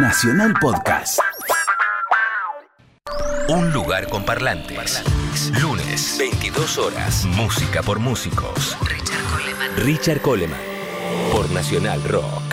Nacional Podcast. Un lugar con parlantes. Lunes, 22 horas. Música por músicos. Richard Coleman. Richard Coleman. Por Nacional Rock.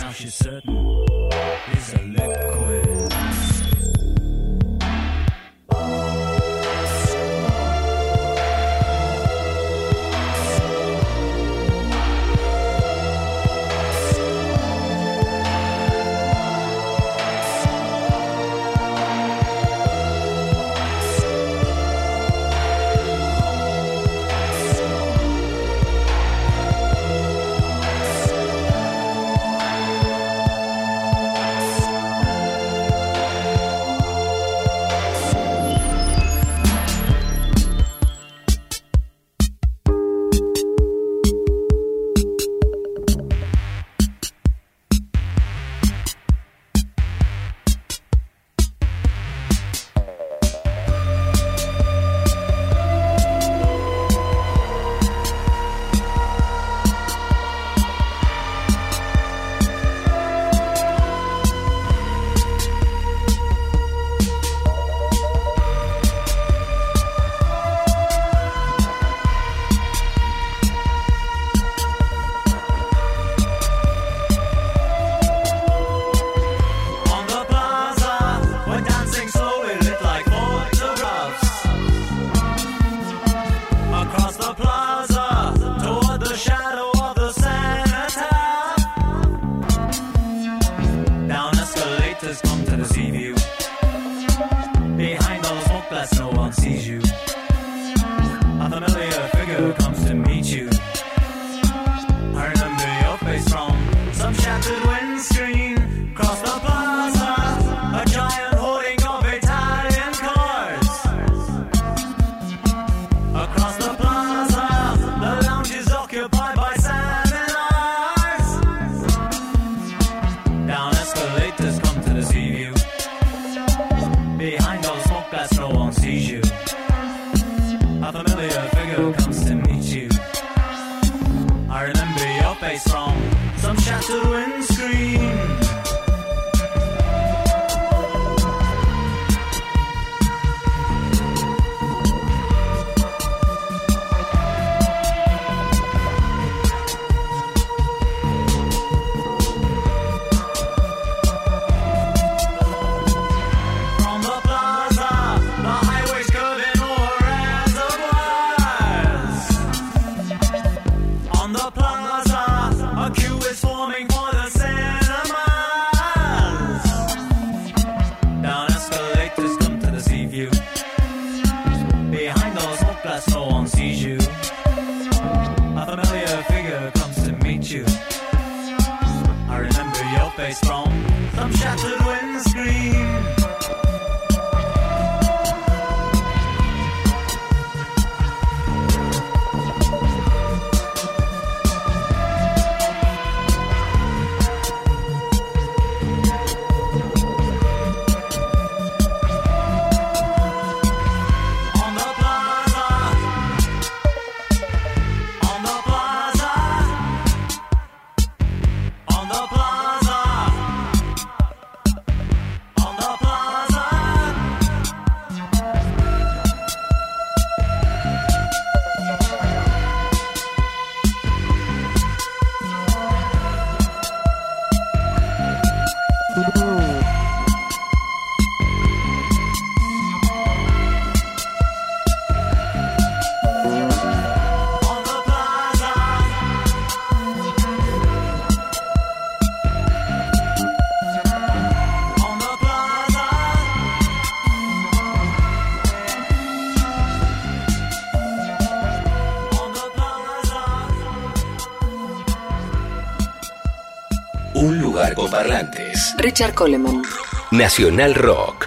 Now she's certain. Parlantes. Richard Coleman. Nacional Rock.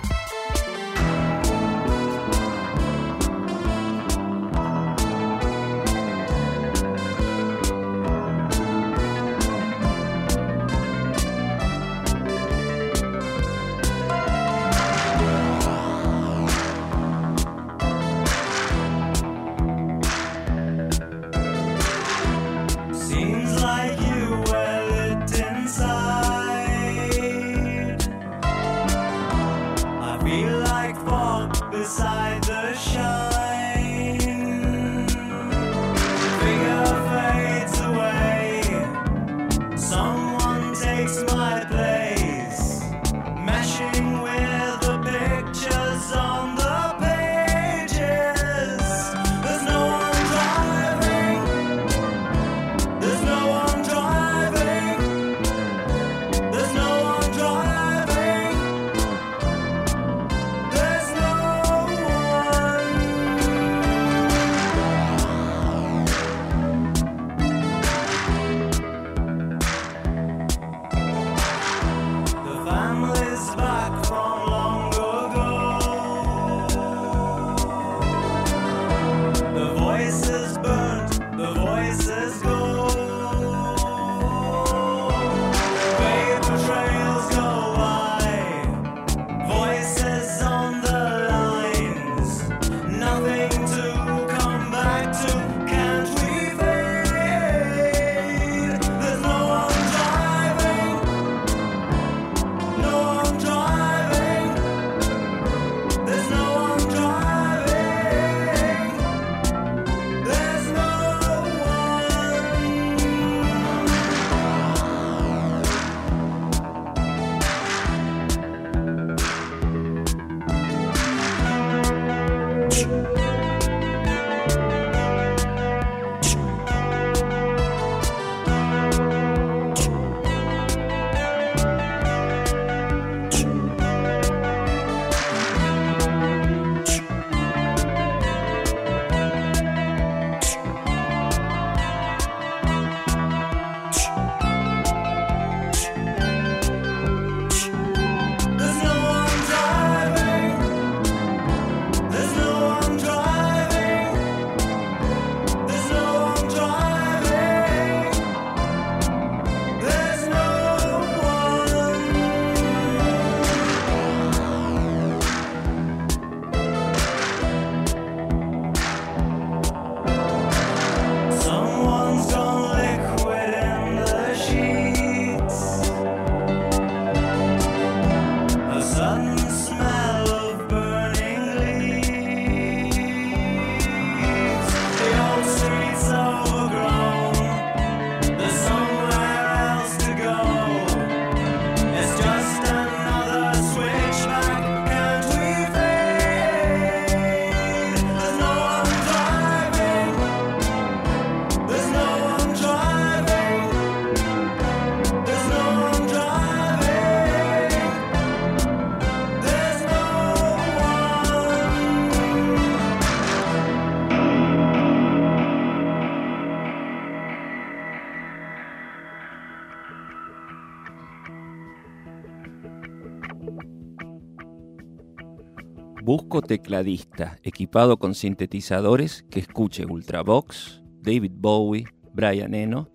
Tecladista equipado con sintetizadores que escuche Ultravox, David Bowie, Brian Eno,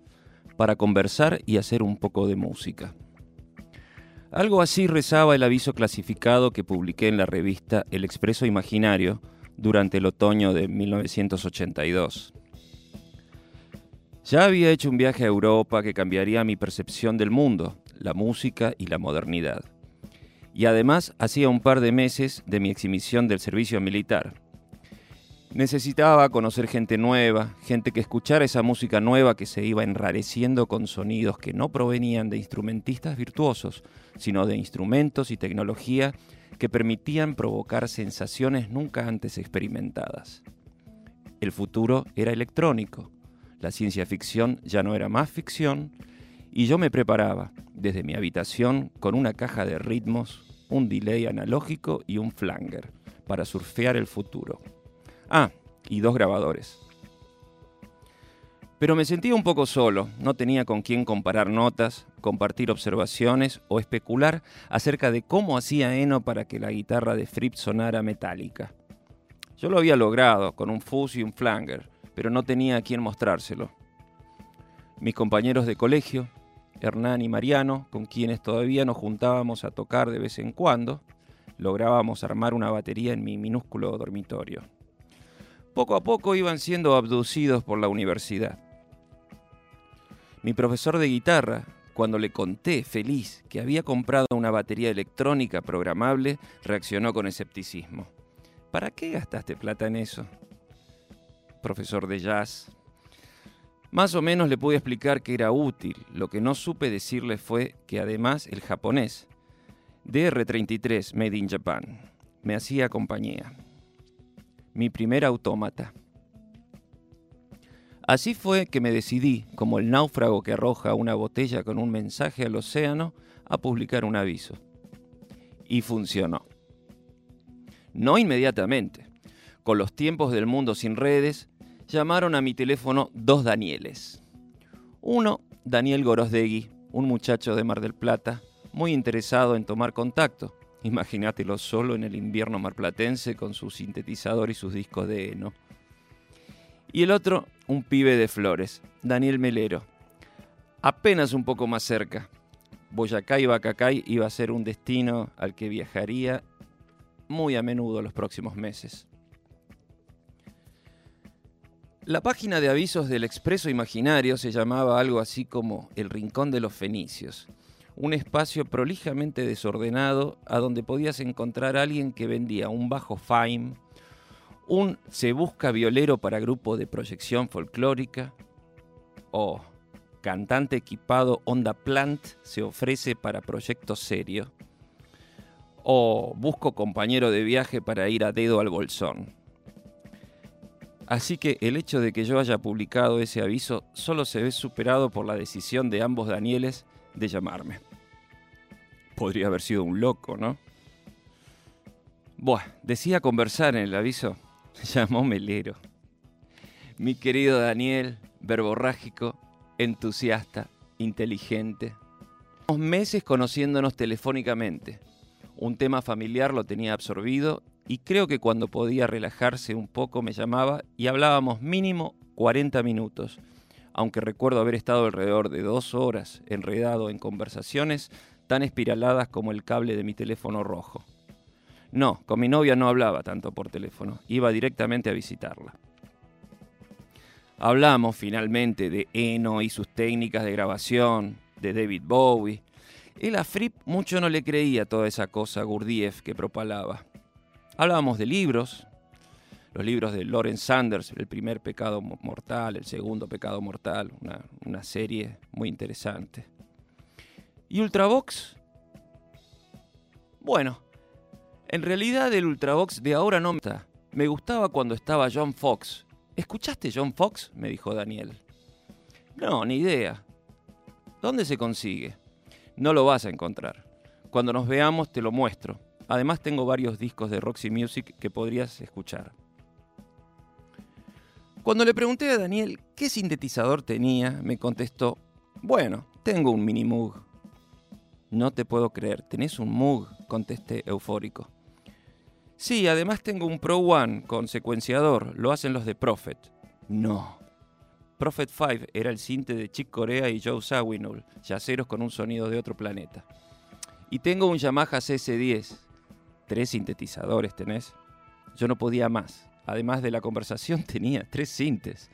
para conversar y hacer un poco de música. Algo así rezaba el aviso clasificado que publiqué en la revista El Expreso Imaginario durante el otoño de 1982. Ya había hecho un viaje a Europa que cambiaría mi percepción del mundo, la música y la modernidad. Y además hacía un par de meses de mi exhibición del servicio militar. Necesitaba conocer gente nueva, gente que escuchara esa música nueva que se iba enrareciendo con sonidos que no provenían de instrumentistas virtuosos, sino de instrumentos y tecnología que permitían provocar sensaciones nunca antes experimentadas. El futuro era electrónico, la ciencia ficción ya no era más ficción y yo me preparaba desde mi habitación con una caja de ritmos, un delay analógico y un flanger para surfear el futuro. Ah, y dos grabadores. Pero me sentía un poco solo, no tenía con quién comparar notas, compartir observaciones o especular acerca de cómo hacía Eno para que la guitarra de Fripp sonara metálica. Yo lo había logrado con un fuzz y un flanger, pero no tenía a quién mostrárselo. Mis compañeros de colegio, Hernán y Mariano, con quienes todavía nos juntábamos a tocar de vez en cuando, lográbamos armar una batería en mi minúsculo dormitorio. Poco a poco iban siendo abducidos por la universidad. Mi profesor de guitarra, cuando le conté feliz que había comprado una batería electrónica programable, reaccionó con escepticismo. ¿Para qué gastaste plata en eso? profesor de jazz. Más o menos le pude explicar que era útil. Lo que no supe decirle fue que además el japonés, DR-33 Made in Japan, me hacía compañía. Mi primer autómata. Así fue que me decidí, como el náufrago que arroja una botella con un mensaje al océano, a publicar un aviso. Y funcionó. No inmediatamente. Con los tiempos del mundo sin redes, llamaron a mi teléfono dos Danieles. Uno, Daniel Gorosdegui, un muchacho de Mar del Plata, muy interesado en tomar contacto. Imagínatelo solo en el invierno marplatense con su sintetizador y sus discos de heno. Y el otro, un pibe de flores, Daniel Melero. Apenas un poco más cerca. Boyacá y Bacacay iba a ser un destino al que viajaría muy a menudo los próximos meses. La página de avisos del Expreso Imaginario se llamaba algo así como El Rincón de los Fenicios, un espacio prolijamente desordenado a donde podías encontrar a alguien que vendía un bajo Fime, un se busca violero para grupo de proyección folclórica, o cantante equipado Onda Plant se ofrece para proyecto serio, o busco compañero de viaje para ir a dedo al bolsón. Así que el hecho de que yo haya publicado ese aviso solo se ve superado por la decisión de ambos Danieles de llamarme. Podría haber sido un loco, ¿no? Buah, decía conversar en el aviso. Llamó Melero. Mi querido Daniel, verborrágico, entusiasta, inteligente. meses conociéndonos telefónicamente. Un tema familiar lo tenía absorbido y creo que cuando podía relajarse un poco me llamaba y hablábamos mínimo 40 minutos, aunque recuerdo haber estado alrededor de dos horas enredado en conversaciones tan espiraladas como el cable de mi teléfono rojo. No, con mi novia no hablaba tanto por teléfono, iba directamente a visitarla. Hablamos finalmente de Eno y sus técnicas de grabación, de David Bowie. Él a Fripp mucho no le creía toda esa cosa Gurdjieff que propalaba. Hablábamos de libros, los libros de Lawrence Sanders, El primer pecado mortal, El segundo pecado mortal, una, serie muy interesante. ¿Y Ultravox? Bueno, en realidad el Ultravox de ahora no me gusta. Me gustaba cuando estaba John Fox. ¿Escuchaste John Fox? me dijo Daniel. No, ni idea. ¿Dónde se consigue? No lo vas a encontrar. Cuando nos veamos te lo muestro. Además tengo varios discos de Roxy Music que podrías escuchar. Cuando le pregunté a Daniel qué sintetizador tenía, me contestó, bueno, tengo un mini Moog. No te puedo creer, ¿tenés un Moog? contesté eufórico. Sí, además tengo un Pro One con secuenciador. Lo hacen los de Prophet. No. Prophet 5 era el cinte de Chick Corea y Joe Zawinul, yaceros con un sonido de otro planeta. Y tengo un Yamaha CS10. Tres sintetizadores tenés. Yo no podía más. Además de la conversación tenía tres sintes.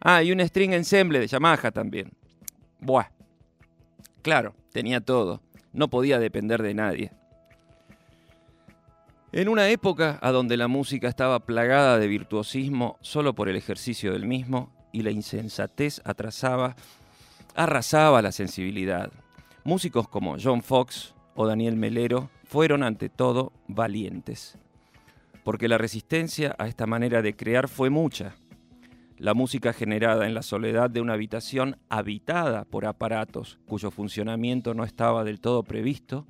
Ah, y un string ensemble de Yamaha también. Buah. Claro, tenía todo. No podía depender de nadie. En una época a donde la música estaba plagada de virtuosismo solo por el ejercicio del mismo y la insensatez atrasaba, arrasaba la sensibilidad. Músicos como John Fox o Daniel Melero fueron ante todo valientes, porque la resistencia a esta manera de crear fue mucha. La música generada en la soledad de una habitación habitada por aparatos cuyo funcionamiento no estaba del todo previsto,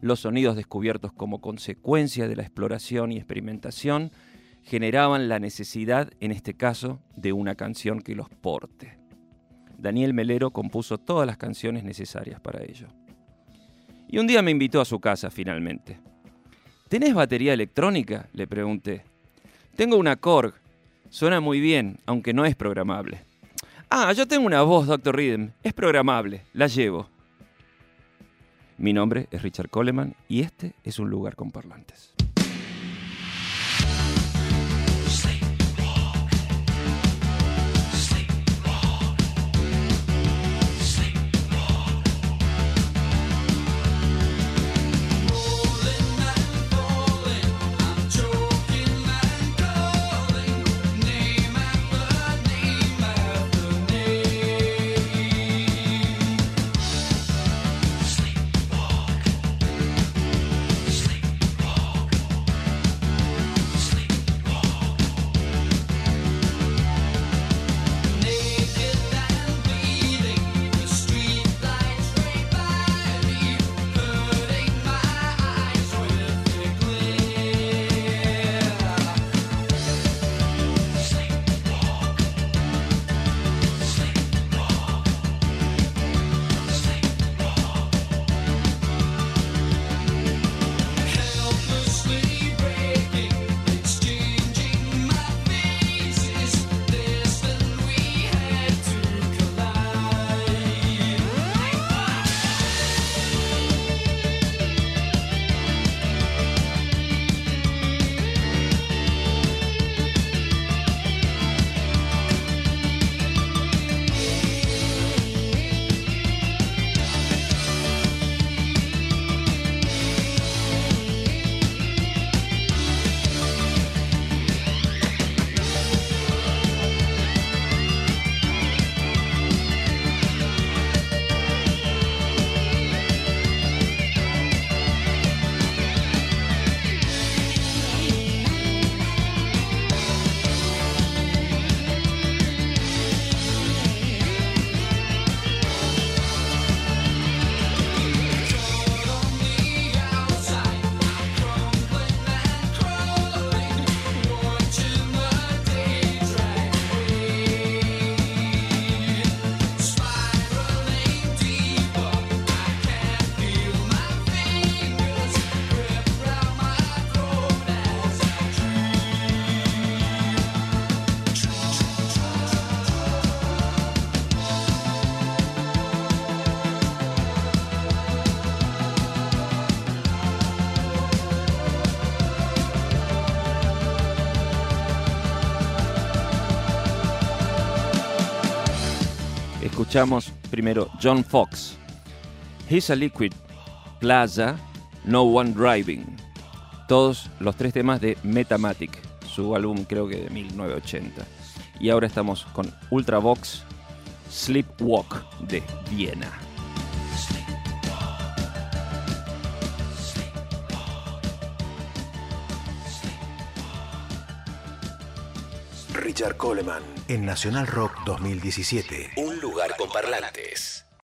los sonidos descubiertos como consecuencia de la exploración y experimentación generaban la necesidad, en este caso, de una canción que los porte. Daniel Melero compuso todas las canciones necesarias para ello. Y un día me invitó a su casa finalmente. ¿Tenés batería electrónica? le pregunté. Tengo una Korg. Suena muy bien, aunque no es programable. Ah, yo tengo una voz, Dr. Rhythm. Es programable. La llevo. Mi nombre es Richard Coleman y este es un lugar con parlantes. Escuchamos primero John Fox, He's a Liquid, Plaza, No One Driving. Todos los tres temas de Metamatic, su álbum creo que de 1980. Y ahora estamos con Ultravox, Sleepwalk de Viena. Richard Coleman en Nacional Rock 2017. Un lugar con parlantes.